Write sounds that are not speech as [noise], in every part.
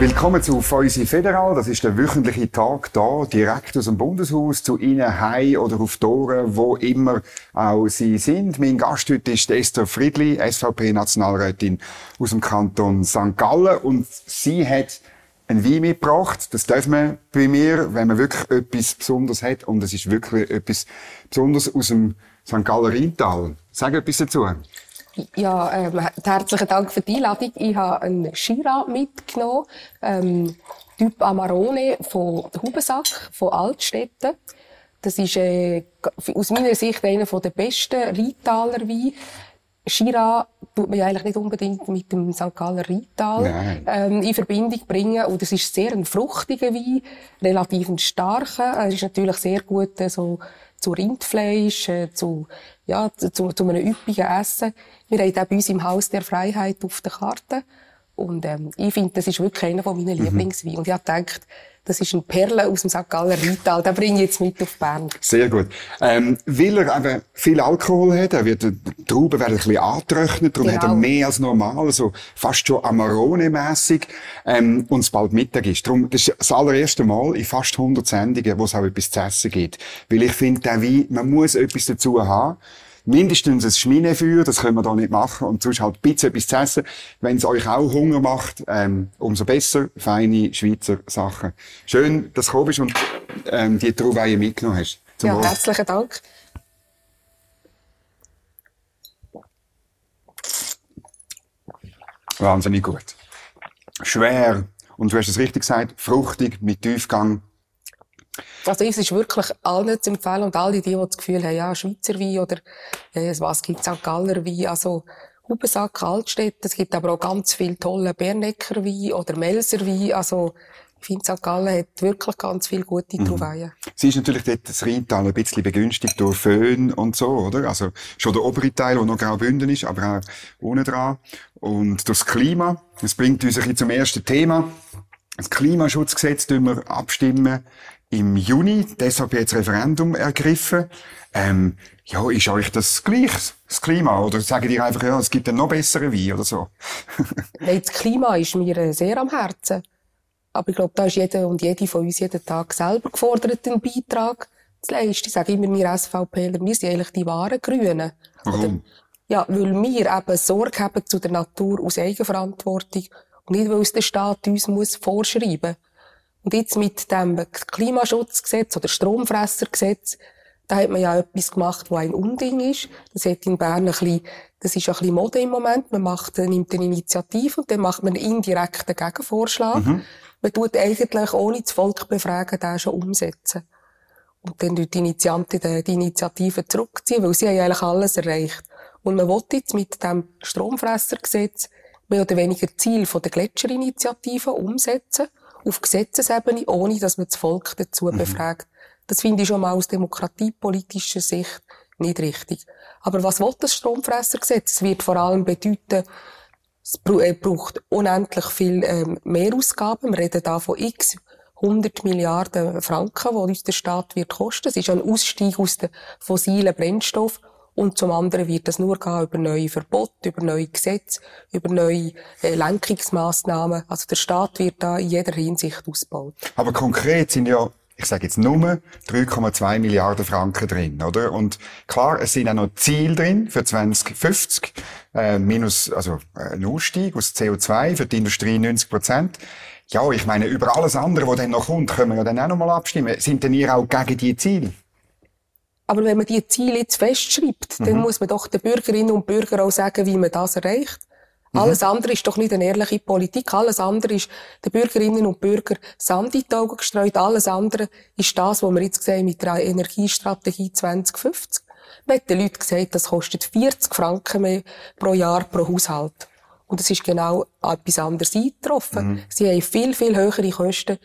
Willkommen zu Feusi Federal. Das ist der wöchentliche Tag da, direkt aus dem Bundeshaus, zu Ihnen heim oder auf Toren, wo immer auch Sie sind. Mein Gast heute ist Esther Friedli, SVP-Nationalrätin aus dem Kanton St. Gallen. Und sie hat ein Wein mitgebracht. Das darf man bei mir, wenn man wirklich etwas Besonderes hat. Und es ist wirklich etwas Besonderes aus dem St. Galler Rheintal. Sag etwas dazu. Ja, ähm, herzlichen Dank für die Einladung. Ich habe einen Shira mitgenommen, ähm, Typ Amarone von Hubensack, von Altstädten. Das ist äh, aus meiner Sicht einer der besten Rheintaler Weine. Shira tut man ja eigentlich nicht unbedingt mit dem St. Galler Rheintal ähm, in Verbindung bringen. Und es ist sehr ein fruchtiger Wein, relativ ein starker. Er ist natürlich sehr gut äh, so zu Rindfleisch, äh, zu, ja, zu, zu einem üppigen Essen. Wir haben auch bei uns im Haus der Freiheit auf der Karte. Und ähm, ich finde, das ist wirklich einer meiner mhm. Lieblingsweine. Und ich habe gedacht, das ist ein Perle aus dem St. Galler Rheintal. Den bringe ich jetzt mit auf Bern. Sehr gut. Ähm, weil er eben viel Alkohol hat, er wird, die Trauben werden ein bisschen angetrocknet, darum genau. hat er mehr als normal, also fast schon Amarone-mässig, ähm, und es bald Mittag ist. Darum, das ist das allererste Mal in fast 100 Sendungen, wo es auch etwas zu essen gibt. Weil ich finde, der Wein, man muss etwas dazu haben mindestens ein Schminefeuer, das können wir da nicht machen, und sonst halt ein bisschen etwas zu essen. Wenn es euch auch Hunger macht, ähm, umso besser, feine Schweizer Sachen. Schön, dass du gekommen bist und ähm, die Trauweihe mitgenommen hast. Zum ja, Wohl. herzlichen Dank. Wahnsinnig gut. Schwer. Und du hast es richtig gesagt, fruchtig, mit Tiefgang. Also es ist wirklich allen zu empfehlen und alle die, die das Gefühl haben, ja, Schweizer Wein oder äh, was gibt's St. Galler Wein, also Hubensack, Altstädt, es gibt aber auch ganz viel tolle Bernecker Wein oder Melser Wein, also ich finde, St. Gallen hat wirklich ganz viele gute mhm. Trouvaillen. Sie ist natürlich dort das Rheintal ein bisschen begünstigt durch Föhn und so, oder? Also schon der obere Teil, der noch Graubünden ist, aber auch ohne dran. Und das Klima, das bringt uns ein bisschen zum ersten Thema. Das Klimaschutzgesetz wir abstimmen im Juni. Deshalb jetzt Referendum ergriffen. Ähm, ja, ist euch das gleich, das Klima? Oder sagen die einfach, ja, es gibt einen noch besseren Wein oder so? [laughs] Nein, das Klima ist mir sehr am Herzen. Aber ich glaube, da ist jeder und jede von uns jeden Tag selber gefordert, einen Beitrag zu leisten. Ich sage immer, wir SVPler, wir sind eigentlich die wahren Grünen. Warum? Oder, ja, weil wir eben Sorge haben zu der Natur aus Eigenverantwortung und nicht, weil es der Staat uns muss vorschreiben muss. Und jetzt mit dem Klimaschutzgesetz oder Stromfressergesetz, da hat man ja etwas gemacht, wo ein Unding ist. Das hat in Bern ein bisschen, das ist ein bisschen Mode im Moment. Man macht, nimmt eine Initiative und dann macht man einen indirekten Gegenvorschlag. Mhm. Man tut eigentlich, ohne das Volk befragen, den schon umsetzen. Und dann die Initianten die Initiative zurückziehen, weil sie haben eigentlich alles erreicht. Und man will jetzt mit dem Stromfressergesetz mehr oder weniger Ziel von der Gletscherinitiative umsetzen auf Gesetzesebene, ohne dass man das Volk dazu mhm. befragt. Das finde ich schon mal aus demokratiepolitischer Sicht nicht richtig. Aber was will das Stromfressergesetz? Es wird vor allem bedeuten, es äh, braucht unendlich viel ähm, Mehrausgaben. Wir reden da von x 100 Milliarden Franken, die uns der Staat wird kosten. Es ist ein Ausstieg aus den fossilen Brennstoffen. Und zum anderen wird es nur gehen über neue Verbote, über neue Gesetze, über neue äh, Lenkungsmaßnahmen. Also der Staat wird da in jeder Hinsicht ausgebaut. Aber konkret sind ja ich sage jetzt nur 3,2 Milliarden Franken drin, oder? Und klar, es sind auch noch Ziele drin für 2050, äh, minus, also äh, ein Ausstieg aus CO2 für die Industrie 90 Prozent. Ja, ich meine, über alles andere, was dann noch kommt, können wir ja dann auch noch mal abstimmen. Sind denn ihr auch gegen die Ziele? Aber wenn man die Ziele jetzt festschreibt, mhm. dann muss man doch den Bürgerinnen und Bürgern auch sagen, wie man das erreicht. Mhm. Alles andere ist doch nicht eine ehrliche Politik. Alles andere ist den Bürgerinnen und Bürgern Sand in die Augen gestreut. Alles andere ist das, was wir jetzt sehen mit der Energiestrategie 2050. Man hat den Leuten gesagt, das kostet 40 Franken mehr pro Jahr pro Haushalt. Und es ist genau etwas anderes eingetroffen. Mhm. Sie haben viel, viel höhere Kosten.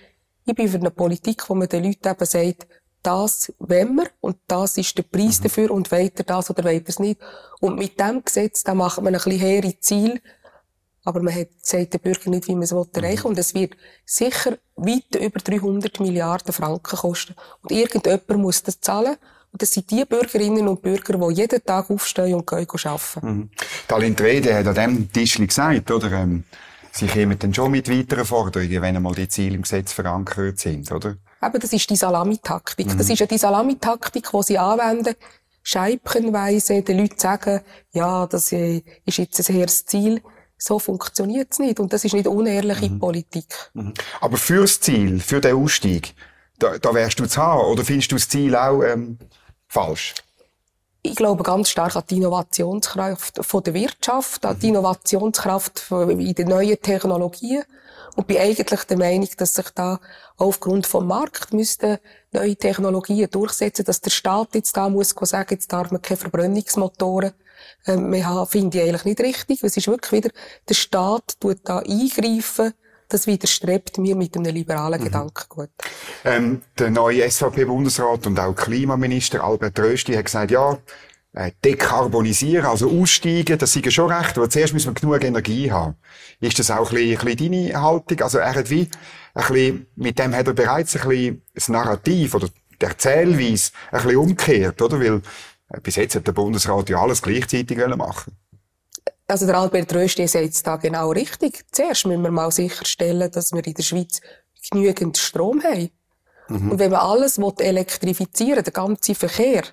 Ich bin für eine Politik, wo man den Leuten eben sagt, das wollen wir und das ist der Preis mhm. dafür und weiter das oder weiter es nicht. Und mit dem Gesetz, da macht man ein bisschen hehre Ziel, aber man hat, sagt den Bürger nicht, wie man es erreichen will. Und es wird sicher weit über 300 Milliarden Franken kosten. Und irgendjemand muss das zahlen. Und das sind die Bürgerinnen und Bürger, die jeden Tag aufstehen und gehen arbeiten. Mhm. Talent Rede hat an dem Tisch gesagt, oder? Ähm Sie kommen dann schon mit weiteren Forderungen, wenn einmal die Ziele im Gesetz verankert sind, oder? Eben, das ist die Salamitaktik. Mhm. Das ist ja die Salamitaktik, die sie anwenden, scheibchenweise den Leuten sagen, ja, das äh, ist jetzt ein hehres Ziel. So funktioniert es nicht. Und das ist nicht unehrliche mhm. Politik. Mhm. Aber fürs Ziel, für den Ausstieg, da, da wärst du zu haben. Oder findest du das Ziel auch ähm, falsch? Ich glaube ganz stark an die Innovationskraft von der Wirtschaft, an die mhm. Innovationskraft in den neuen Technologien. Und bin eigentlich der Meinung, dass sich da aufgrund vom Markt müssten neue Technologien durchsetzen, dass der Staat jetzt da muss sagen, jetzt darf man keine Verbrennungsmotoren äh, mehr haben, finde ich eigentlich nicht richtig. Es ist wirklich wieder, der Staat tut da eingreifen, das widerstrebt mir mit einem liberalen mhm. Gedankengut. Ähm, der neue SVP-Bundesrat und auch Klimaminister Albert Rösti hat gesagt, ja, äh, dekarbonisieren, also aussteigen, das sei schon recht, aber zuerst müssen wir genug Energie haben. Ist das auch ein bisschen, ein bisschen deine Haltung? Also er hat wie, ein bisschen, mit dem hat er bereits ein bisschen das Narrativ oder die Erzählweise ein bisschen umgekehrt, oder? Weil äh, bis jetzt hat der Bundesrat ja alles gleichzeitig machen also der Albert Rösti sagt es da genau richtig. Zuerst müssen wir mal sicherstellen, dass wir in der Schweiz genügend Strom haben. Mhm. Und wenn man alles elektrifizieren will, den ganzen Verkehr,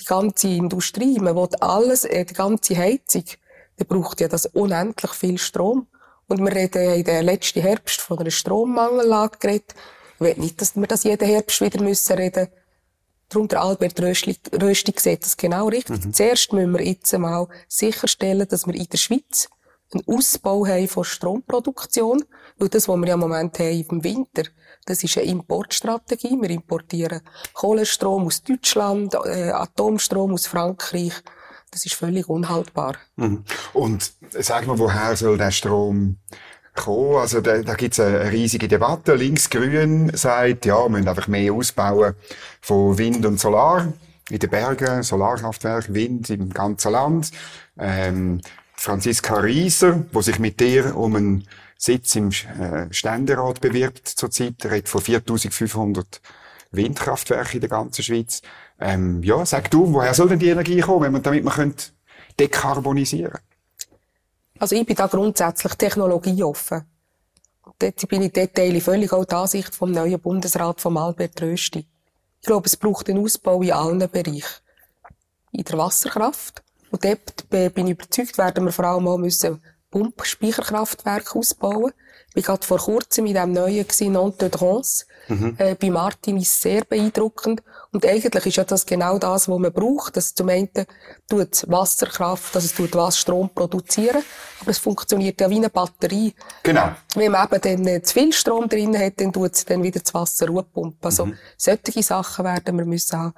die ganze Industrie, man will alles, äh, die ganze Heizung, dann braucht ja das unendlich viel Strom. Und wir reden in der letzten Herbst von einer Strommangellage geredet. Ich will nicht, dass wir das jeden Herbst wieder müssen reden. Darum der Albert Rösti, Rösti sieht das genau richtig. Mhm. Zuerst müssen wir jetzt einmal sicherstellen, dass wir in der Schweiz einen Ausbau haben von Stromproduktion. Weil das, was wir ja im Moment haben im Winter, das ist eine Importstrategie. Wir importieren Kohlenstrom aus Deutschland, äh, Atomstrom aus Frankreich. Das ist völlig unhaltbar. Mhm. Und sag mal, woher soll der Strom kommen? Also da, da gibt es eine riesige Debatte. Links-Grün sagt, ja, wir müssen einfach mehr ausbauen von Wind und Solar in den Bergen, Solarkraftwerke, Wind im ganzen Land. Ähm, Franziska Rieser, wo sich mit dir um einen Sitz im äh, Ständerat bewirbt zurzeit, redet von 4500 Windkraftwerken in der ganzen Schweiz. Ähm, ja, sag du, woher soll denn die Energie kommen, wenn damit man dekarbonisieren Also ich bin da grundsätzlich technologieoffen. Dort bin ich dort teile völlig auch die Ansicht vom neuen Bundesrat von Albert Rösti. Ich glaube, es braucht einen Ausbau in allen Bereichen. In der Wasserkraft, und dort bin ich überzeugt, werden wir vor allem auch müssen Pumpspeicherkraftwerke ausbauen. Ich war vor kurzem in dem neuen Non de Drance, mhm. äh, bei Martin ist sehr beeindruckend. Und eigentlich ist ja das genau das, was man braucht. Das zum einen tut Wasserkraft, dass es tut was Strom produzieren, aber es funktioniert ja wie eine Batterie. Genau. Wenn man eben dann äh, zu viel Strom drin hat, dann tut es dann wieder das Wasser pumpen. Also, mhm. solche Sachen werden wir müssen haben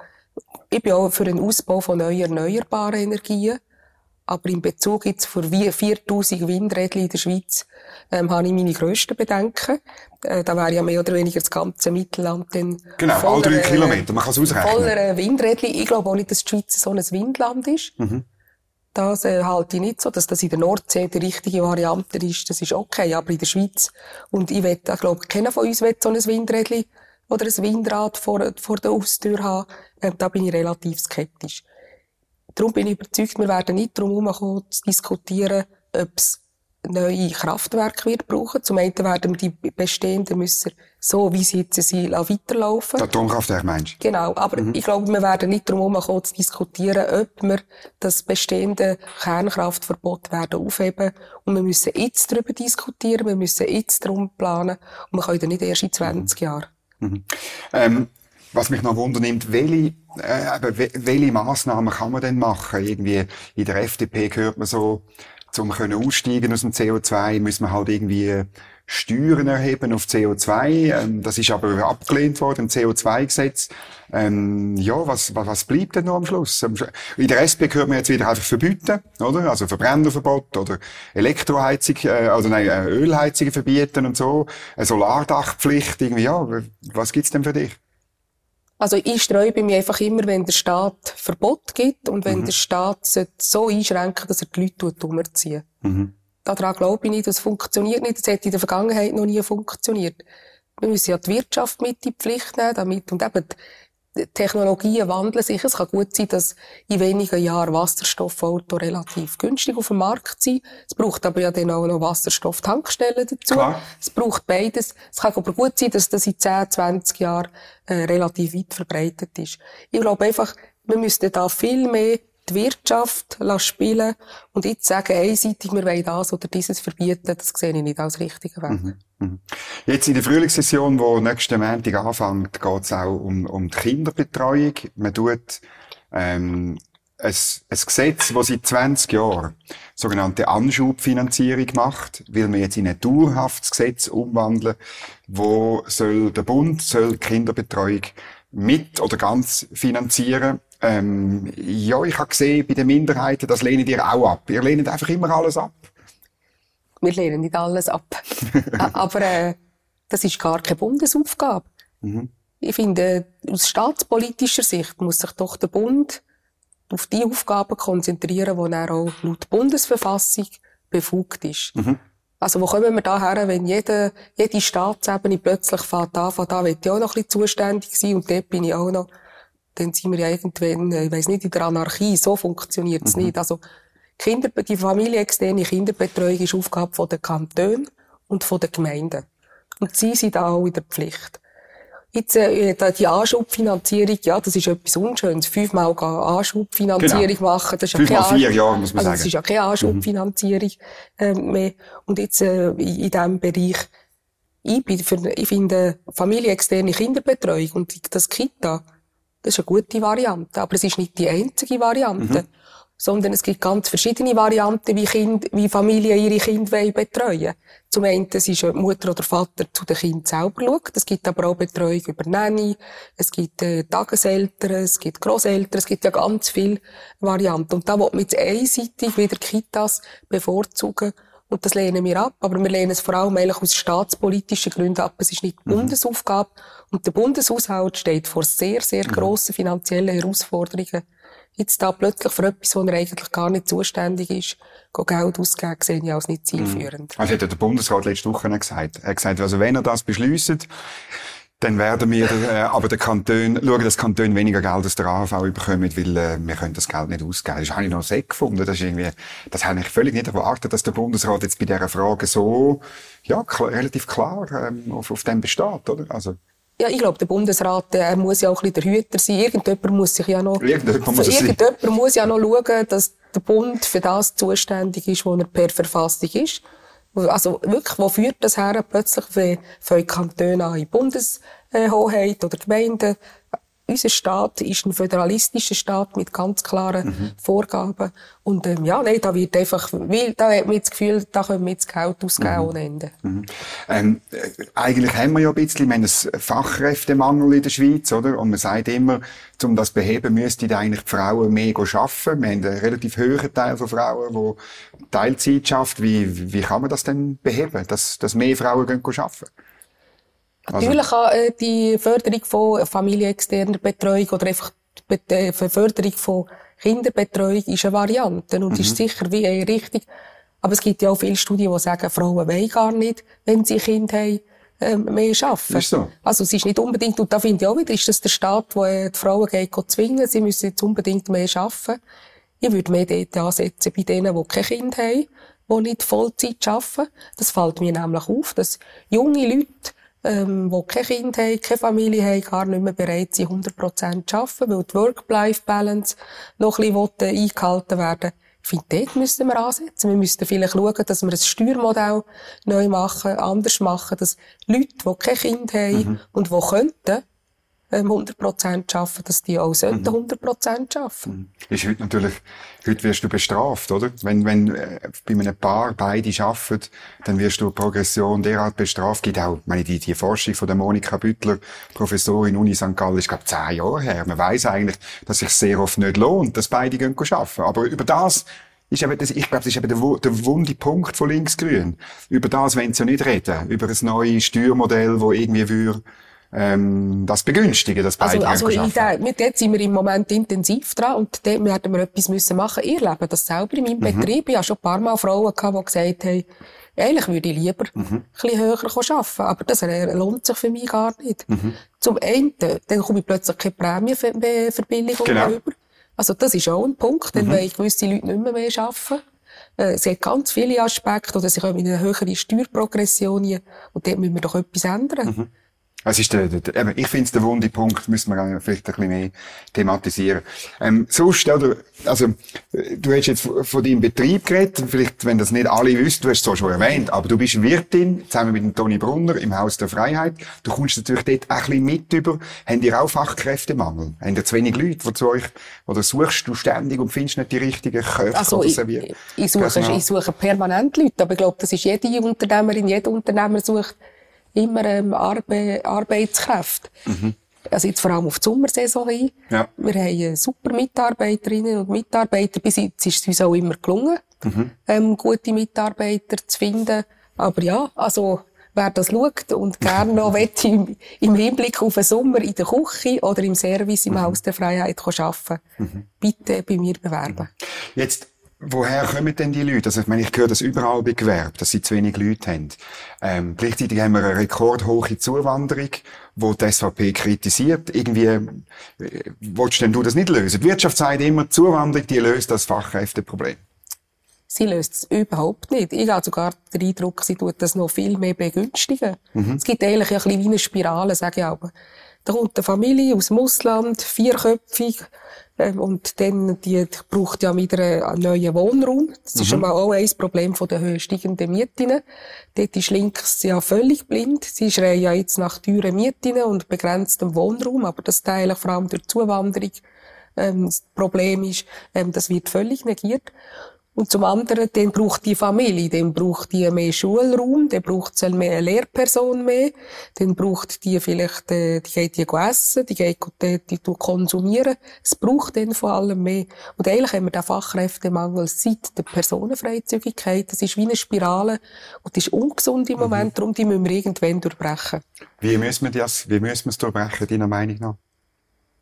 ich bin auch für den Ausbau von neuen erneuerbaren Energien. Aber in Bezug jetzt für 4000 Windräder in der Schweiz, ähm, habe ich meine grössten Bedenken. Äh, da wäre ja mehr oder weniger das ganze Mittelland dann Genau, voller, all drei Kilometer, man kann es ausrechnen. Voller äh, Windräder. Ich glaube auch nicht, dass die Schweiz so ein Windland ist. Mhm. Das äh, halte ich nicht so, dass das in der Nordsee die richtige Variante ist. Das ist okay, aber in der Schweiz. Und ich wette, ich glaube, keiner von uns will so ein Windrädchen oder ein Windrad vor, vor der Haustür haben, äh, da bin ich relativ skeptisch. Darum bin ich überzeugt, wir werden nicht darum herumkommen, zu diskutieren, ob es neue Kraftwerke wird brauchen. Zum einen werden wir die bestehenden müssen, so wie sie jetzt sind, weiterlaufen. Atomkraftwerke meinst du? Genau. Aber mhm. ich glaube, wir werden nicht darum herumkommen, zu diskutieren, ob wir das bestehende Kernkraftverbot werden aufheben. Und wir müssen jetzt darüber diskutieren, wir müssen jetzt darum planen. Und wir können nicht erst in 20 mhm. Jahren. Mhm. Ähm, was mich noch wundernimmt, welche, äh, welche Massnahmen kann man denn machen? Irgendwie in der FDP hört man so, zum können aussteigen aus dem CO2, müssen wir halt irgendwie Steuern erheben auf CO2. Ähm, das ist aber abgelehnt worden im CO2-Gesetz. Ähm, ja, was, was, was bleibt denn noch am Schluss? In der SP hört man jetzt wieder einfach verbieten, oder? Also Verbrennerverbot oder Elektroheizung, äh, oder nein, äh, Ölheizungen verbieten und so. Eine Solardachpflicht, irgendwie, ja. Was gibt's denn für dich? Also ich sträube mich einfach immer, wenn der Staat Verbot gibt und wenn mhm. der Staat so einschränken, dass er die Leute umziehen. Mhm. Daran glaube ich nicht, das funktioniert nicht. Das hat in der Vergangenheit noch nie funktioniert. Wir müssen ja die Wirtschaft mit in die Pflicht nehmen, damit, und eben Technologien wandeln sich. Es kann gut sein, dass in wenigen Jahren Wasserstoffauto relativ günstig auf dem Markt sind. Es braucht aber ja dann auch noch Wasserstofftankstellen dazu. Klar. Es braucht beides. Es kann aber gut sein, dass das in 10, 20 Jahren äh, relativ weit verbreitet ist. Ich glaube einfach, wir müssten da viel mehr die Wirtschaft spielen und jetzt sagen einseitig, wir wollen das oder dieses verbieten, das sehe ich nicht als richtigen Weg. Mhm. Mhm. Jetzt in der Frühlingssession, die nächsten Montag anfängt, geht es auch um, um die Kinderbetreuung. Man tut ähm, ein, ein Gesetz, das seit 20 Jahren sogenannte Anschubfinanzierung macht, will man jetzt in ein dauerhaftes Gesetz umwandeln, wo soll der Bund soll Kinderbetreuung mit oder ganz finanzieren. Ähm, ja, ich habe gesehen, bei den Minderheiten, das lehnt ihr auch ab. Ihr lehnt einfach immer alles ab. Wir lehnen nicht alles ab. [laughs] Aber äh, das ist gar keine Bundesaufgabe. Mhm. Ich finde, aus staatspolitischer Sicht muss sich doch der Bund auf die Aufgaben konzentrieren, die er auch laut Bundesverfassung befugt ist. Mhm. Also, wo kommen wir da her, wenn jede, jede Staatsebene plötzlich fährt an, von da will ich auch noch ein bisschen zuständig sein und dort bin ich auch noch, dann sind wir ja irgendwann, ich weiss nicht, in der Anarchie, so funktioniert es mhm. nicht. Also, Kinder, die familienexterne Kinderbetreuung ist Aufgabe der Kantone und der Gemeinden. Und sie sind da auch in der Pflicht. Jetzt, äh, die Anschubfinanzierung, ja, das ist etwas Unschönes. Fünfmal Anschubfinanzierung genau. machen, das ist ja keine vier Jahre, muss man also sagen. Das ist ja keine Anschubfinanzierung äh, mehr. Und jetzt äh, in diesem Bereich, ich, bin für, ich finde familienexterne Kinderbetreuung und das Kita, das ist eine gute Variante, aber es ist nicht die einzige Variante. Mhm sondern es gibt ganz verschiedene Varianten, wie, kind, wie Familien ihre Kinder betreuen Zum einen ist die Mutter oder Vater zu den Kindern selber schaut. Es gibt aber auch Betreuung über Nanny, es gibt äh, Tageseltern, es gibt Grosseltern, es gibt ja ganz viele Varianten. Und da will man jetzt einseitig wieder Kitas bevorzugen. Und das lehnen wir ab. Aber wir lehnen es vor allem eigentlich aus staatspolitischen Gründen ab. Es ist nicht die mhm. Bundesaufgabe. Und der Bundeshaushalt steht vor sehr, sehr mhm. grossen finanziellen Herausforderungen jetzt da plötzlich für etwas, wo er eigentlich gar nicht zuständig ist, Geld ausgeben, sehe ich als nicht zielführend. Mhm. Also hat der Bundesrat letzte Woche gesagt. Er hat gesagt, also wenn er das beschließt, dann werden wir äh, aber der Kanton schauen, dass Kanton weniger Geld aus der AHV bekommen, weil äh, wir können das Geld nicht ausgeben. Das habe ich noch sehr gefunden. Das ist irgendwie, das habe ich völlig nicht erwartet, dass der Bundesrat jetzt bei dieser Frage so ja klar, relativ klar ähm, auf, auf dem besteht, oder? Also ja, ich glaube, der Bundesrat, der muss ja auch ein bisschen der Hüter sein. Irgendjemand muss sich ja noch, irgendjemand muss, irgendjemand muss ja noch schauen, dass der Bund für das zuständig ist, wo er per Verfassung ist. Also wirklich, wo führt das her? Plötzlich fangen Kantone an in Bundeshoheit oder Gemeinden unser Staat ist ein föderalistischer Staat mit ganz klaren mhm. Vorgaben. Und ähm, ja, nein, da wird einfach, weil da hat man das Gefühl, da können wir jetzt Geld ausgeben mhm. ohne Ende. Mhm. Ähm, äh, eigentlich haben wir ja ein bisschen, wir haben einen Fachkräftemangel in der Schweiz, oder? Und man sagt immer, um das zu beheben, müssten eigentlich die Frauen mehr arbeiten. Wir haben einen relativ hohen Teil von Frauen, die Teilzeit schafft. Wie, wie kann man das denn beheben, dass, dass mehr Frauen gehen arbeiten? Also. Natürlich kann äh, die Förderung von familienexterner Betreuung oder einfach die äh, Förderung von Kinderbetreuung ist eine Variante und mhm. ist sicher wie äh, richtig. Aber es gibt ja auch viele Studien, die sagen, Frauen wollen gar nicht, wenn sie Kind haben, äh, mehr arbeiten. Ist so. Also es ist nicht unbedingt, und da finde ich auch wieder, ist das der Staat, der die Frauen geht, zwingen, sie müssen jetzt unbedingt mehr arbeiten. Ich würde mehr dort ansetzen bei denen, die kein Kind haben, die nicht Vollzeit arbeiten. Das fällt mir nämlich auf, dass junge Leute ähm, die kein Kind haben, keine Familie haben, gar nicht mehr bereit sind, 100% zu arbeiten, weil die Work-Life-Balance noch ein bisschen eingehalten werden Ich finde, dort müssten wir ansetzen. Wir müssten vielleicht schauen, dass wir ein Steuermodell neu machen, anders machen, dass Leute, die kein Kind haben mhm. und die könnten, 100% ähm, arbeiten, dass die auch sollten 100% arbeiten. Mhm. Ist heute natürlich, heute wirst du bestraft, oder? Wenn, wenn äh, bei einem Paar beide arbeiten, dann wirst du Progression derart bestraft. Gibt auch, meine, die, die Forschung von der Monika Büttler, Professorin Uni St. Gallen, ist, glaube zehn Jahre her. Man weiß eigentlich, dass sich sehr oft nicht lohnt, dass beide gehen arbeiten. Aber über das ist eben das, ich glaube, das ist eben der, der wunde Punkt von Linksgrün. Über das wollen sie ja nicht reden. Über ein neues Steuermodell, wo irgendwie würde ähm, das begünstigen, das beide Also, also der, mit dort sind wir im Moment intensiv dran und dort werden wir etwas müssen machen. Ihr lebt das selber in meinem mhm. Betrieb. Ich habe schon ein paar Mal Frauen gehabt, die gesagt haben, eigentlich würde ich lieber mhm. ein bisschen höher arbeiten, aber das lohnt sich für mich gar nicht. Mhm. Zum einen, dann komme ich plötzlich keine Prämienverbilligung genau. mehr über. Also das ist auch ein Punkt, dann mhm. weil ich gewisse Leute nicht mehr, mehr arbeiten. Äh, es hat ganz viele Aspekte, oder sie kommen in eine höhere Steuerprogression und dort müssen wir doch etwas ändern. Mhm. Es ist der, der, eben, ich finde es der wunde Punkt, müssen wir vielleicht ein bisschen mehr thematisieren. Ähm, sonst, oder, also, du hast jetzt von deinem Betrieb geredet, vielleicht, wenn das nicht alle wissen, du hast es zwar schon erwähnt, aber du bist Wirtin, zusammen mit dem Toni Brunner im Haus der Freiheit. Du kommst natürlich dort ein bisschen mit über. Habt ihr auch Fachkräftemangel? Habt ihr zu wenig Leute, die zu euch, oder suchst du ständig und findest nicht die richtigen Köpfe also, ich, ich, suche, ich suche permanent Leute, aber ich glaube, das ist jede Unternehmerin, jeder Unternehmer sucht immer ähm, Arbe Arbeitskräfte. Mhm. Also jetzt vor allem auf die Sommersaison hin. Ja. Wir haben super Mitarbeiterinnen und Mitarbeiter. Bis jetzt ist es uns auch immer gelungen, mhm. ähm, gute Mitarbeiter zu finden. Aber ja, also wer das schaut und gerne noch [laughs] im, im Hinblick auf den Sommer in der Küche oder im Service im mhm. Haus der Freiheit arbeiten mhm. bitte bei mir bewerben. Jetzt Woher kommen denn die Leute? Also, ich meine, ich höre das überall bei Gewerbe, dass sie zu wenig Leute haben. Ähm, gleichzeitig haben wir eine rekordhohe Zuwanderung, wo die SVP kritisiert. Irgendwie, äh, willst denn du das nicht lösen? Die Wirtschaft sagt immer, Zuwanderung, die löst das Fachkräfteproblem. Sie löst es überhaupt nicht. Ich habe sogar den Eindruck, sie tut das noch viel mehr begünstigen. Mhm. Es gibt eigentlich ein bisschen wie eine Spirale, sage ich aber. Da kommt eine Familie aus dem Ausland, vierköpfig, und dann, die braucht ja wieder einen neuen Wohnraum. Das mhm. ist schon mal auch ein Problem von den steigenden Mieten. Dort ist links ja völlig blind. Sie schreien ja jetzt nach teuren Mieten und begrenztem Wohnraum, aber das Teil vor allem durch Zuwanderung ähm, das Problem ist, ähm, das wird völlig negiert. Und zum anderen, dann braucht die Familie, dann braucht die mehr Schulraum, dann braucht sie mehr eine Lehrperson mehr, dann braucht die vielleicht, äh, die geht die essen, die geht die, die, konsumieren. Es braucht dann vor allem mehr. Und eigentlich haben wir den Fachkräftemangel seit der Personenfreizügigkeit. Das ist wie eine Spirale und das ist ungesund im Moment, mhm. darum die müssen wir irgendwann durchbrechen. Wie müssen wir das, wie müssen wir es durchbrechen, deiner Meinung nach?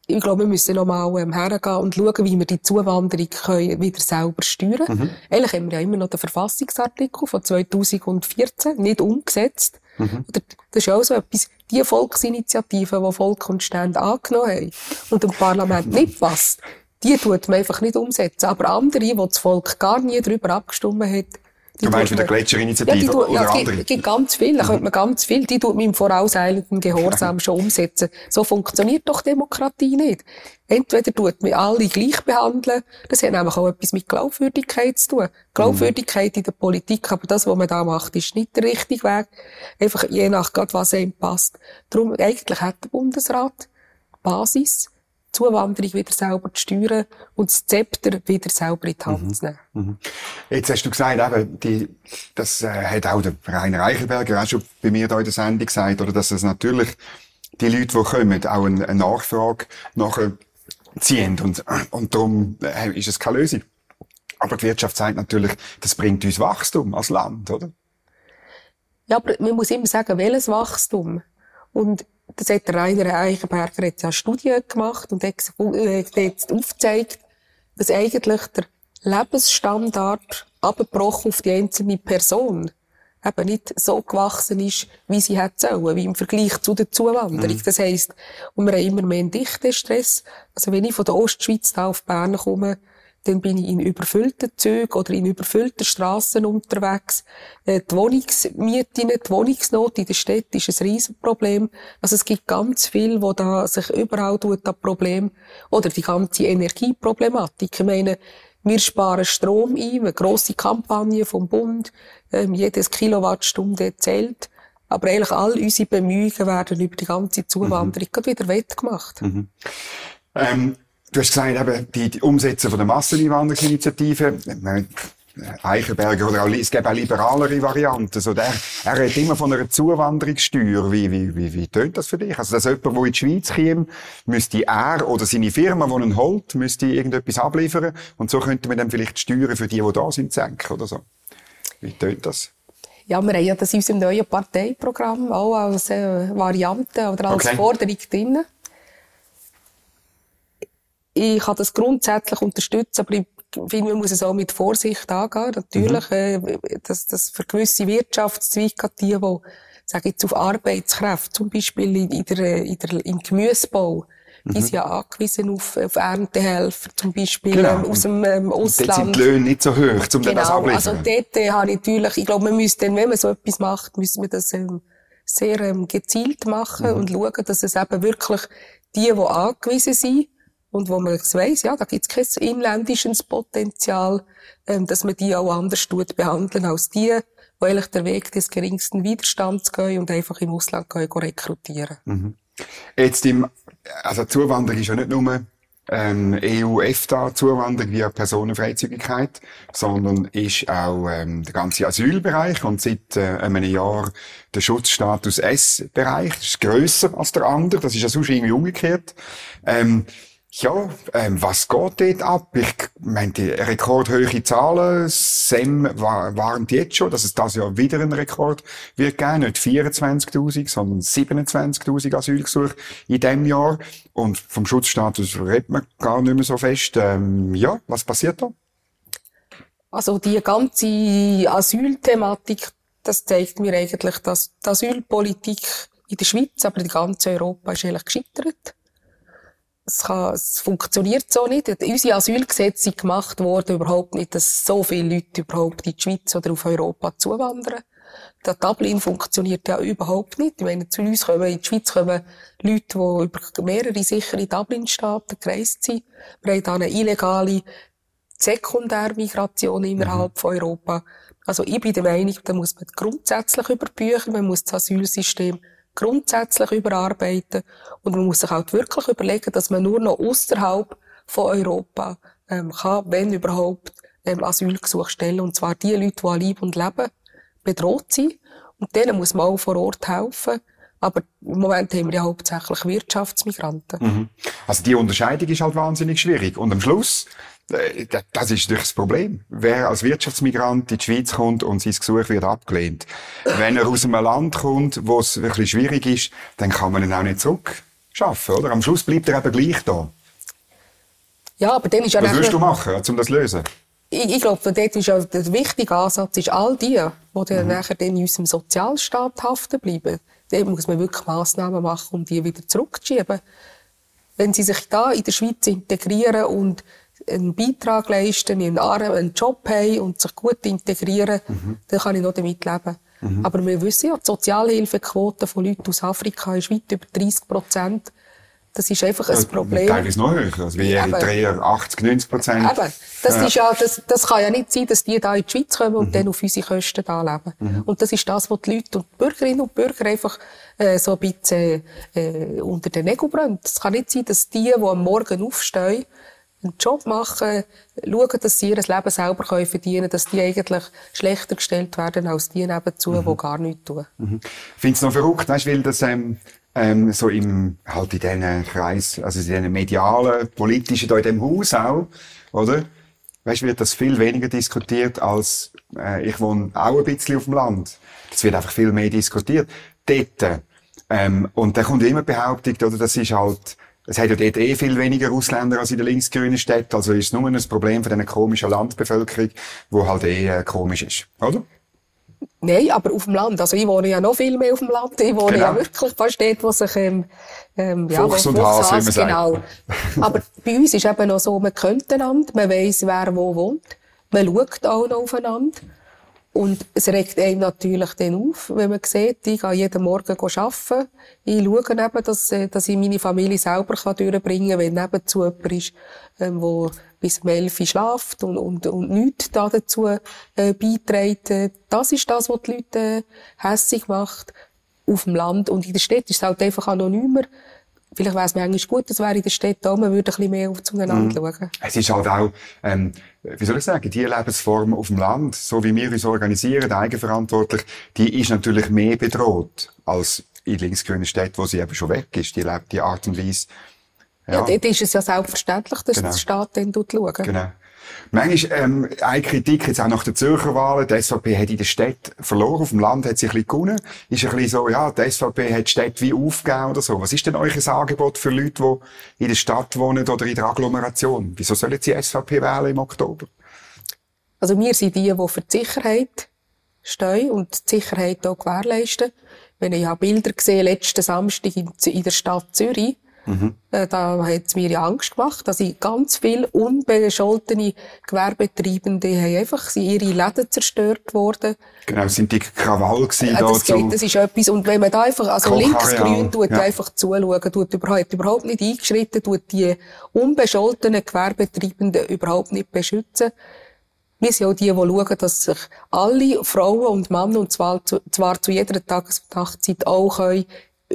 Ich glaube, wir müssen noch mal ähm, hergehen und schauen, wie wir die Zuwanderung können wieder selber steuern können. Mhm. Eigentlich haben wir ja immer noch den Verfassungsartikel von 2014 nicht umgesetzt. Mhm. Das ist auch so etwas, die Volksinitiativen, die Volk und Stände angenommen haben und dem Parlament [laughs] nicht passt, die tut man einfach nicht umsetzen. Aber andere, wo das Volk gar nie darüber abgestimmt hat, Du meinst mit der Gletscherinitiative ja, tut, oder ja, andere? Es gibt ganz viel, da könnte man ganz viel, die tut man im vorauseilenden Gehorsam schon umsetzen. So funktioniert doch Demokratie nicht. Entweder tut man alle gleich behandeln, das hat nämlich auch etwas mit Glaubwürdigkeit zu tun. Glaubwürdigkeit in der Politik, aber das, was man da macht, ist nicht der richtige Weg. Einfach je nach Gott, was einem passt. Darum, eigentlich hat der Bundesrat Basis, Zuwanderung wieder selber zu steuern und das Zepter wieder selber in die Hand mhm. zu nehmen. Mhm. Jetzt hast du gesagt, eben, die, das äh, hat auch der Rainer Reichenberger auch schon bei mir da in der Sendung gesagt, oder dass es natürlich die Leute, die kommen, auch eine, eine Nachfrage nachher ziehen und, und darum äh, ist es keine Lösung. Aber die Wirtschaft sagt natürlich, das bringt uns Wachstum als Land, oder? Ja, aber man muss immer sagen, welches Wachstum? Und das hat der Rainer Eichenberger jetzt eine Studie gemacht und hat jetzt aufgezeigt, dass eigentlich der Lebensstandard abgebrochen auf die einzelne Person eben nicht so gewachsen ist, wie sie hätte sollen, wie im Vergleich zu der Zuwanderung. Mhm. Das heisst, und wir haben immer mehr einen Dichtenstress. Also wenn ich von der Ostschweiz da auf Bern komme, dann bin ich in überfüllten Zügen oder in überfüllten Strassen unterwegs. Äh, die Wohnungsmieten, die Wohnungsnot in der Stadt ist ein Riesenproblem. Also es gibt ganz viel, wo da sich überall tut, das Problem. Oder die ganze Energieproblematik. Ich meine, wir sparen Strom ein, eine grosse Kampagne vom Bund, ähm, jedes Kilowattstunde zählt. Aber eigentlich all unsere Bemühungen werden über die ganze Zuwanderung mhm. wieder wettgemacht. Mhm. Ähm, Du hast gesagt, eben, die, die Umsetzung von der Masseneinwanderungsinitiative, Eichenberger oder auch, es gibt auch liberalere Varianten. So der, er redet immer von einer Zuwanderungssteuer. Wie, wie, wie, wie tönt das für dich? Also, dass jemand, der in die Schweiz käme, müsste er oder seine Firma, die ihn holt, müsste irgendetwas abliefern. Und so könnte man dann vielleicht die Steuern für die, die da sind, senken oder so. Wie tönt das? Ja, wir haben ja das in unserem neuen Parteiprogramm auch als äh, Variante oder als okay. Forderung drin. Ich kann das grundsätzlich unterstützen, aber ich finde, man muss es auch mit Vorsicht angehen. Natürlich, mhm. äh, dass das für gewisse Wirtschaftszweige, die, die, sage ich jetzt, auf Arbeitskräfte, zum Beispiel in, der, in der, im Gemüsebau, die sind ja angewiesen auf, auf Erntehelfer, zum Beispiel genau. ähm, aus dem ähm, Ausland. Dort sind die Löhne nicht so hoch, um genau. das abliefern. also dort äh, habe ich natürlich, ich glaube, man müsste dann, wenn man so etwas macht, müssen wir das ähm, sehr ähm, gezielt machen mhm. und schauen, dass es eben wirklich die, die angewiesen sind, und wo man weiss, ja, da gibt es kein inländisches Potenzial, ähm, dass man die auch anders tut behandeln als die, die eigentlich den Weg des geringsten Widerstands gehen und einfach im Ausland gehen rekrutieren. Mhm. Jetzt im, also Zuwanderung ist ja nicht nur ähm, EU-EFTA-Zuwanderung via Personenfreizügigkeit, sondern ist auch ähm, der ganze Asylbereich und seit äh, einem Jahr der Schutzstatus S-Bereich. Das ist grösser als der andere, das ist ja sonst irgendwie umgekehrt. Ähm, ja, ähm, was geht dort ab? Ich meine, die rekordhöhe Zahlen, SEM war, waren jetzt schon, dass es das Jahr wieder ein Rekord wird geben. Nicht 24.000, sondern 27.000 Asylgesuche in diesem Jahr. Und vom Schutzstatus redet man gar nicht mehr so fest. Ähm, ja, was passiert da? Also die ganze Asylthematik, das zeigt mir eigentlich, dass die Asylpolitik in der Schweiz, aber in ganz Europa ist eigentlich gescheitert es, kann, es funktioniert so nicht. Unsere Asylgesetze sind gemacht worden überhaupt nicht, dass so viele Leute überhaupt in die Schweiz oder auf Europa zuwandern. Der Dublin funktioniert ja überhaupt nicht. Ich meine, zu uns kommen, in die Schweiz kommen Leute, die über mehrere sichere Dublin-Staaten gereist sind. Wir haben da eine illegale Sekundärmigration innerhalb mhm. von Europa. Also ich bin der Meinung, da muss man grundsätzlich überbüchen, man muss das Asylsystem grundsätzlich überarbeiten und man muss sich halt wirklich überlegen, dass man nur noch außerhalb von Europa ähm, kann, wenn überhaupt, ähm, Asylgesuch stellen und zwar die Leute, die an Leib und Leben bedroht sind und denen muss man auch vor Ort helfen. Aber im Moment haben wir ja hauptsächlich Wirtschaftsmigranten. Mhm. Also die Unterscheidung ist halt wahnsinnig schwierig. Und am Schluss das ist natürlich das Problem. Wer als Wirtschaftsmigrant in die Schweiz kommt und sein Gesuch wird abgelehnt. Wenn er aus einem Land kommt, wo es wirklich schwierig ist, dann kann man ihn auch nicht zurückschaffen, oder? Am Schluss bleibt er eben gleich da. Ja, aber dann ist ja Was würdest du machen, um das zu lösen? Ich, ich glaube, dort ist ja der wichtige Ansatz, ist all die, die dann mhm. nachher in unserem Sozialstaat haften bleiben. Dort muss man wirklich Massnahmen machen, um die wieder zurückzuschieben. Wenn sie sich da in der Schweiz integrieren und einen Beitrag leisten, einen, einen Job haben und sich gut integrieren, mhm. dann kann ich noch damit leben. Mhm. Aber wir wissen ja, die Sozialhilfequote von Leuten aus Afrika ist weit über 30 Prozent. Das ist einfach ein Problem. Teilweise noch höher, also wie Eritrea 80, 90 Prozent. Eben. Das, ja. Ist ja, das, das kann ja nicht sein, dass die da in die Schweiz kommen und mhm. dann auf unsere Kosten da leben. Mhm. Und das ist das, was die Leute und die Bürgerinnen und Bürger einfach äh, so ein bisschen äh, unter den Nägeln brennen. Es kann nicht sein, dass die, die am Morgen aufstehen, einen Job machen, schauen, dass sie ihr Leben selber können verdienen können, dass die eigentlich schlechter gestellt werden als die nebenzu, mhm. die gar nichts tun. Mhm. Ich finde es noch verrückt, weißt, weil das ähm, ähm, so im, halt in diesen Kreis, also in diesen medialen, politischen, da in dem Haus auch, oder? Weißt, wird das viel weniger diskutiert als, äh, ich wohne auch ein bisschen auf dem Land. Das wird einfach viel mehr diskutiert. Dort, ähm, und da kommt immer Behauptung, oder, das ist halt, es hat ja dort eh viel weniger Ausländer als in den linksgrünen Städten, also ist es nur ein Problem von dieser komischen Landbevölkerung, wo halt eh äh, komisch ist, oder? Nein, aber auf dem Land. Also ich wohne ja noch viel mehr auf dem Land. Ich wohne genau. ja wirklich fast dort, wo sich ähm, ähm, ja, Fuchs und Hase, wie man genau. [laughs] aber bei uns ist eben noch so, man kennt einander, man weiss, wer wo wohnt, man schaut auch noch aufeinander. Und es regt einem natürlich dann auf, wenn man sieht, ich gehe jeden Morgen arbeiten. Ich schaue eben, dass, äh, dass ich meine Familie selber durchbringen kann, wenn nebenzu jemand ist, ähm, der bis um 11 Uhr schläft und, und, und nichts da dazu äh, beiträgt. Das ist das, was die Leute äh, hässig macht auf dem Land. Und in der Stadt ist es halt einfach anonymer. Vielleicht wäre es mir eigentlich gut, das wäre in der Stadt auch, man würde ein bisschen mehr auf zueinander mhm. schauen. Es ist halt auch, ähm, wie soll ich sagen, die Lebensform auf dem Land, so wie wir uns organisieren, eigenverantwortlich, die ist natürlich mehr bedroht als in linksgrünen Städten, wo sie eben schon weg ist. Die lebt die Art und Weise. Ja, ja dort ist es ja selbstverständlich, dass genau. der Staat dann schaut. Genau. Manchmal, ähm, eine Kritik jetzt auch nach den Zürcher Wahlen, die SVP hat in der Stadt verloren, auf dem Land hat sie ein bisschen gewonnen. Ist ein bisschen so, ja, die SVP hat die Stadt wie aufgegeben oder so. Was ist denn euch ein Angebot für Leute, die in der Stadt wohnen oder in der Agglomeration? Wieso sollen sie SVP wählen im Oktober? Also wir sind die, die für die Sicherheit stehen und die Sicherheit auch gewährleisten. Wenn ich habe Bilder gesehen, letzten Samstag in, in der Stadt Zürich, Mhm. Äh, da hat es mir ja Angst gemacht, dass ich ganz viele unbescholtene Gewerbetreibende haben einfach sind ihre Läden zerstört worden. Genau, sind die Krawall gewesen ja, das, geht, das ist etwas. Und wenn man da einfach, also linksgrün tut ja. einfach zuschauen, tut überhaupt, überhaupt nicht eingeschritten, tut die unbescholtenen Gewerbetreibenden überhaupt nicht beschützen. Wir sind auch die, die schauen, dass sich alle Frauen und Männer, und zwar zu, zwar zu jeder Tages- und Nachtzeit auch können,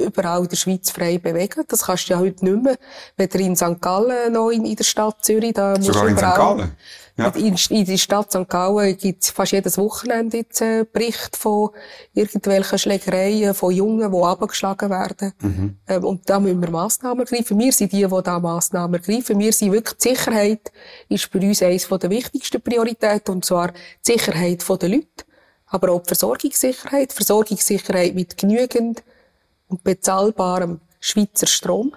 überall in der Schweiz frei bewegen. Das kannst du ja heute nicht mehr. Weder in St. Gallen noch in, in der Stadt Zürich. Da musst Sogar in St. Gallen? Ja. In, in der Stadt St. Gallen gibt es fast jedes Wochenende jetzt äh, Bericht von irgendwelchen Schlägereien von Jungen, die abgeschlagen werden. Mhm. Ähm, und da müssen wir Massnahmen ergreifen. Wir sind die, die da Massnahmen ergreifen. Wir sind wirklich, die Sicherheit ist für uns eines der wichtigsten Prioritäten, und zwar die Sicherheit der Leute. Aber auch die Versorgungssicherheit. Versorgungssicherheit mit genügend und bezahlbarem Schweizer Strom,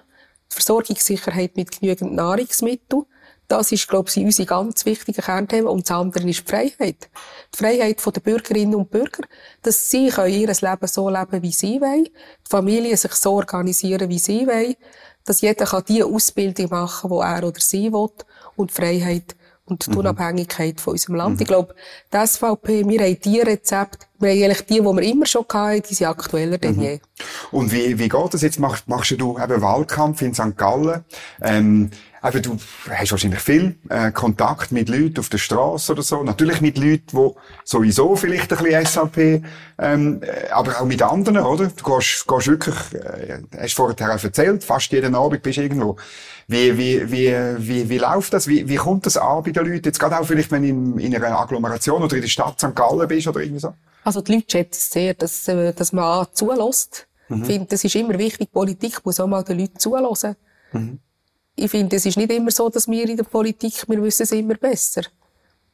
die Versorgungssicherheit mit genügend Nahrungsmitteln. Das ist, glaube ich, unsere ganz wichtigen Kernthemen. Und das andere ist die Freiheit. Die Freiheit der Bürgerinnen und Bürger, dass sie ihr Leben so leben, wie sie wollen, die Familien sich so organisieren, wie sie wollen, dass jeder die Ausbildung machen kann, die er oder sie will, und die Freiheit und die mhm. Unabhängigkeit von unserem Land. Mhm. Ich glaube, die SVP, wir haben die Rezepte, wir haben eigentlich die, die wir immer schon hatten, die sind aktueller denn mhm. je. Und wie, wie geht das jetzt? Machst, machst du eben Wahlkampf in St. Gallen? Ähm, eben, du hast wahrscheinlich viel äh, Kontakt mit Leuten auf der Straße oder so. Natürlich mit Leuten, die sowieso vielleicht ein bisschen SVP, ähm, äh, aber auch mit anderen, oder? Du gehst, gehst wirklich, äh, hast vorher auch erzählt, fast jeden Abend bist du irgendwo. Wie, wie, wie, wie, wie läuft das? Wie, wie kommt das an bei den Leuten? Jetzt gerade auch vielleicht, wenn du in, in einer Agglomeration oder in der Stadt St. Gallen bist oder irgendwie so? Also die Leute schätzen sehr, dass, äh, dass man zulässt. Mhm. Ich finde, das ist immer wichtig, Politik muss auch mal den Leuten zulassen. Mhm. Ich finde, es ist nicht immer so, dass wir in der Politik, wir wissen es immer besser.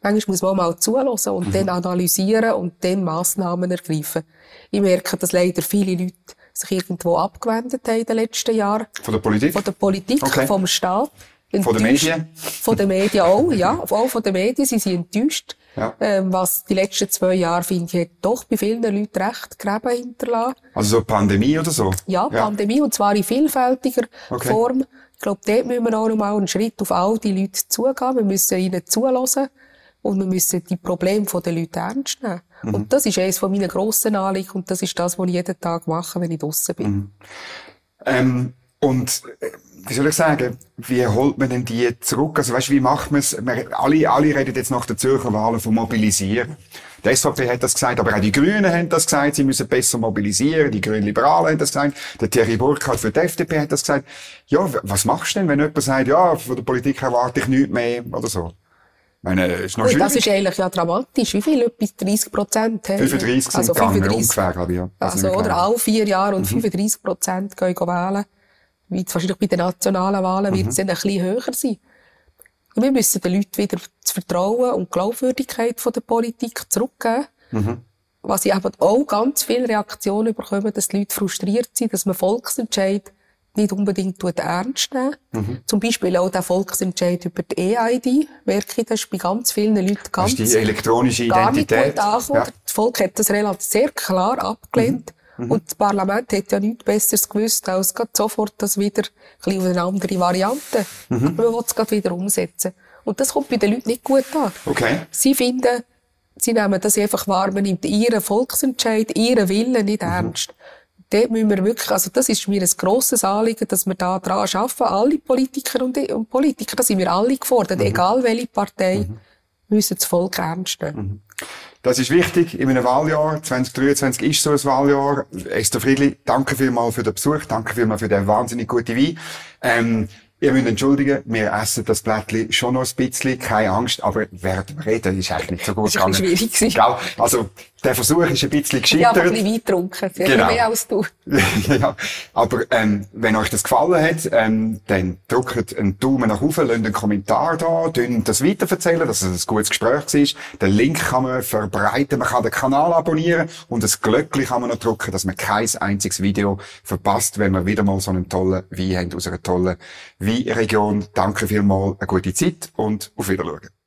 Manchmal muss man auch mal zulassen und mhm. dann analysieren und dann Massnahmen ergreifen. Ich merke, dass leider viele Leute sich irgendwo abgewendet haben in den letzten Jahren. Von der Politik? Von der Politik, okay. vom Staat. Enttäuscht. Von den Medien? Von den Medien auch, ja. Auch von den Medien. Sie sind enttäuscht. Ja. Ähm, was die letzten zwei Jahre, finde ich, hat doch bei vielen Leuten recht Gräben hinterlassen. Also so Pandemie oder so? Ja, ja. Pandemie, und zwar in vielfältiger okay. Form. Ich glaube, dort müssen wir auch noch mal einen Schritt auf all die Leute zugehen. Wir müssen ihnen zulassen. Und wir müssen die Probleme der Leute ernst nehmen. Mhm. Und das ist eines von meinen grossen Anliegen. Und das ist das, was ich jeden Tag mache, wenn ich draussen bin. Mhm. Ähm, und, äh, wie soll ich sagen, wie holt man denn die zurück? Also weißt, wie macht man es? Alle, alle reden jetzt nach der Zürcher Wahlen von Mobilisieren. Die SVP hat das gesagt, aber auch die Grünen haben das gesagt, sie müssen besser mobilisieren, die Grünen Liberalen haben das gesagt, der Thierry Burkhardt für die FDP hat das gesagt. Ja, was machst du denn, wenn jemand sagt, ja, von der Politik erwarte ich nichts mehr oder so? meine, ist noch Gut, das ist eigentlich ja dramatisch. Wie viel? Etwas 30 Prozent? 35 sind also 35, ungefähr, glaube ich. Ja. Also, also oder alle vier Jahre und mhm. 35 Prozent gehen wählen. Wahrscheinlich bei den nationalen Wahlen mhm. wird es dann ein bisschen höher sein. Wir müssen den Leuten wieder das Vertrauen und die Glaubwürdigkeit von der Politik zurückgeben. Mhm. Was ich eben auch ganz viele Reaktionen bekomme, dass die Leute frustriert sind, dass man Volksentscheid nicht unbedingt ernst nehmen. Mhm. Zum Beispiel auch der Volksentscheid über die EID, merke ich, das ist bei ganz vielen Leuten ganz, das ist die elektronische Identität. Ja. Das Volk hat das relativ sehr klar abgelehnt. Mhm. Mhm. Und das Parlament hat ja nichts Besseres gewusst, als gerade sofort das wieder ein bisschen eine andere Variante. Mhm. Man will es gerade wieder umsetzen. Und das kommt bei den Leuten nicht gut an. Okay. Sie finden, sie nehmen das einfach wahr, man nimmt ihren Volksentscheid, ihren Willen nicht mhm. ernst dort müssen wir wirklich, also das ist mir ein grosses Anliegen, dass wir da dran arbeiten. Alle Politiker und, und Politiker, da sind wir alle gefordert, mhm. egal welche Partei, mhm. müssen das Volk ernst nehmen. Das ist wichtig in einem Wahljahr. 2023 ist so ein Wahljahr. Esther Friedli, danke vielmals für den Besuch. Danke vielmals für den wahnsinnig guten Wein. Ähm, Ihr müsst entschuldigen, wir essen das Blättchen schon noch ein bisschen, keine Angst, aber während dem Reden ist eigentlich nicht so gut gegangen. Das ist schwierig gewesen. Also, der Versuch ist ein bisschen gescheitert. Ja, ein bisschen Wein getrunken. Genau. mehr als du. [laughs] ja, aber ähm, wenn euch das gefallen hat, ähm, dann drückt einen Daumen nach oben, lasst einen Kommentar da, das weiterverzählen, dass es ein gutes Gespräch war. Den Link kann man verbreiten, man kann den Kanal abonnieren und das Glöckchen kann man noch drücken, dass man kein einziges Video verpasst, wenn wir wieder mal so einen tollen Wein haben aus einer tollen Weinregion. Danke vielmals, eine gute Zeit und auf Wiedersehen.